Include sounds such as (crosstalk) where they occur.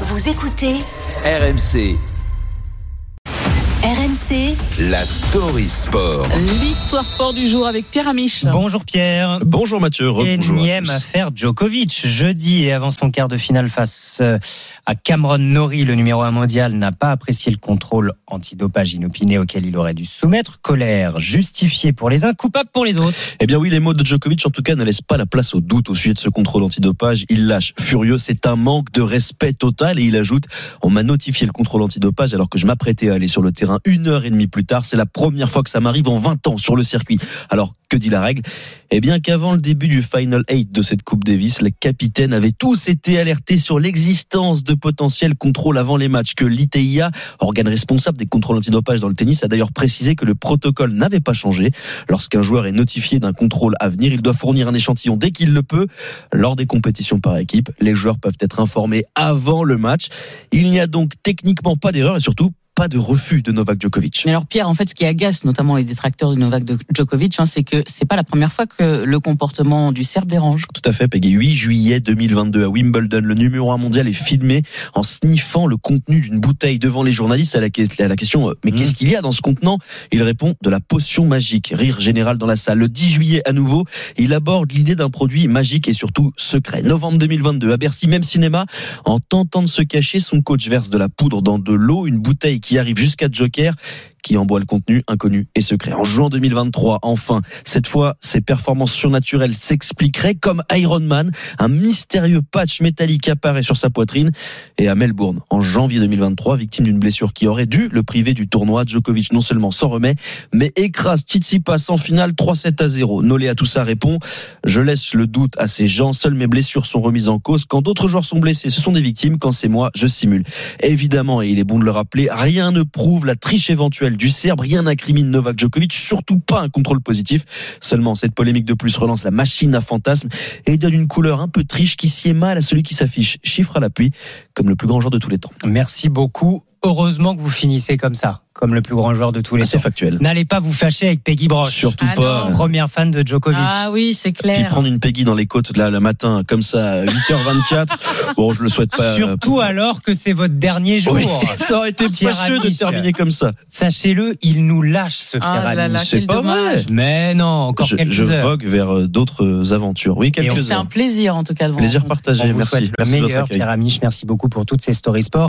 Vous écoutez RMC, RMC la story sport. L'histoire sport du jour avec Pierre Amiche. Bonjour Pierre. Bonjour Mathieu. Énième affaire Djokovic. Jeudi et avant son quart de finale face euh, à Cameron Norrie, le numéro 1 mondial n'a pas apprécié le contrôle antidopage inopiné auquel il aurait dû soumettre. Colère justifiée pour les uns, coupable pour les autres. Eh bien oui, les mots de Djokovic en tout cas ne laissent pas la place au doute au sujet de ce contrôle antidopage. Il lâche furieux, c'est un manque de respect total et il ajoute on m'a notifié le contrôle antidopage alors que je m'apprêtais à aller sur le terrain une heure et demie plus tard. C'est la première fois que ça m'arrive en 20 ans sur le circuit. Alors que dit la règle? Eh bien qu'avant le début du Final 8 de cette Coupe Davis, les capitaines avaient tous été alertés sur l'existence de potentiels contrôles avant les matchs, que l'ITIA, organe responsable des contrôles antidopage dans le tennis, a d'ailleurs précisé que le protocole n'avait pas changé. Lorsqu'un joueur est notifié d'un contrôle à venir, il doit fournir un échantillon dès qu'il le peut. Lors des compétitions par équipe, les joueurs peuvent être informés avant le match. Il n'y a donc techniquement pas d'erreur et surtout pas de refus de Novak Djokovic. Mais alors Pierre, en fait, ce qui agace notamment les détracteurs de Novak Djokovic, hein, c'est que c'est pas la première fois que le comportement du Serbe dérange. Tout à fait, Peggy. 8 juillet 2022 à Wimbledon, le numéro 1 mondial est filmé en sniffant le contenu d'une bouteille devant les journalistes à la, à la question euh, mais Mmh. qu'est-ce qu'il y a dans ce contenant? Il répond de la potion magique. Rire général dans la salle. Le 10 juillet à nouveau, il aborde l'idée d'un produit magique et surtout secret. Novembre 2022 à Bercy, même cinéma, en tentant de se cacher, son coach verse de la poudre dans de l'eau, une bouteille qui arrive jusqu'à Joker qui en boit le contenu inconnu et secret. En juin 2023, enfin, cette fois, ses performances surnaturelles s'expliqueraient comme Iron Man. Un mystérieux patch métallique apparaît sur sa poitrine. Et à Melbourne, en janvier 2023, victime d'une blessure qui aurait dû le priver du tournoi, Djokovic non seulement s'en remet, mais écrase Tsitsipas en finale 3-7 à 0. Nolé à tout ça répond, je laisse le doute à ces gens, seules mes blessures sont remises en cause. Quand d'autres joueurs sont blessés, ce sont des victimes. Quand c'est moi, je simule. Évidemment, et il est bon de le rappeler, rien ne prouve la triche éventuelle du Serbe, rien n'incrimine Novak Djokovic, surtout pas un contrôle positif. Seulement, cette polémique de plus relance la machine à fantasmes et donne une couleur un peu triche qui sied mal à celui qui s'affiche, chiffre à l'appui, comme le plus grand joueur de tous les temps. Merci beaucoup. Heureusement que vous finissez comme ça, comme le plus grand joueur de tous les Assez temps. factuel. N'allez pas vous fâcher avec Peggy Broche. Surtout Ah pas. non. Première fan de Djokovic. Ah oui, c'est Puis clair. prendre une Peggy dans les côtes là le matin comme ça à 8h24. (laughs) bon, je le souhaite pas. Surtout alors que c'est votre dernier jour. Oui, (laughs) ça aurait été Pierre fâcheux de terminer comme ça. Sachez-le, il nous lâche ce Ah Pierre là là, Amiche. c'est pas dommage. vrai. Mais non, encore je, quelques je heures. vogue vers euh, d'autres aventures. Oui, quelques C'était un heures. plaisir en tout cas de vous Plaisir partagé. Merci. le Merci votre meilleur. Pierre Amiche. Merci beaucoup pour toutes ces stories sport.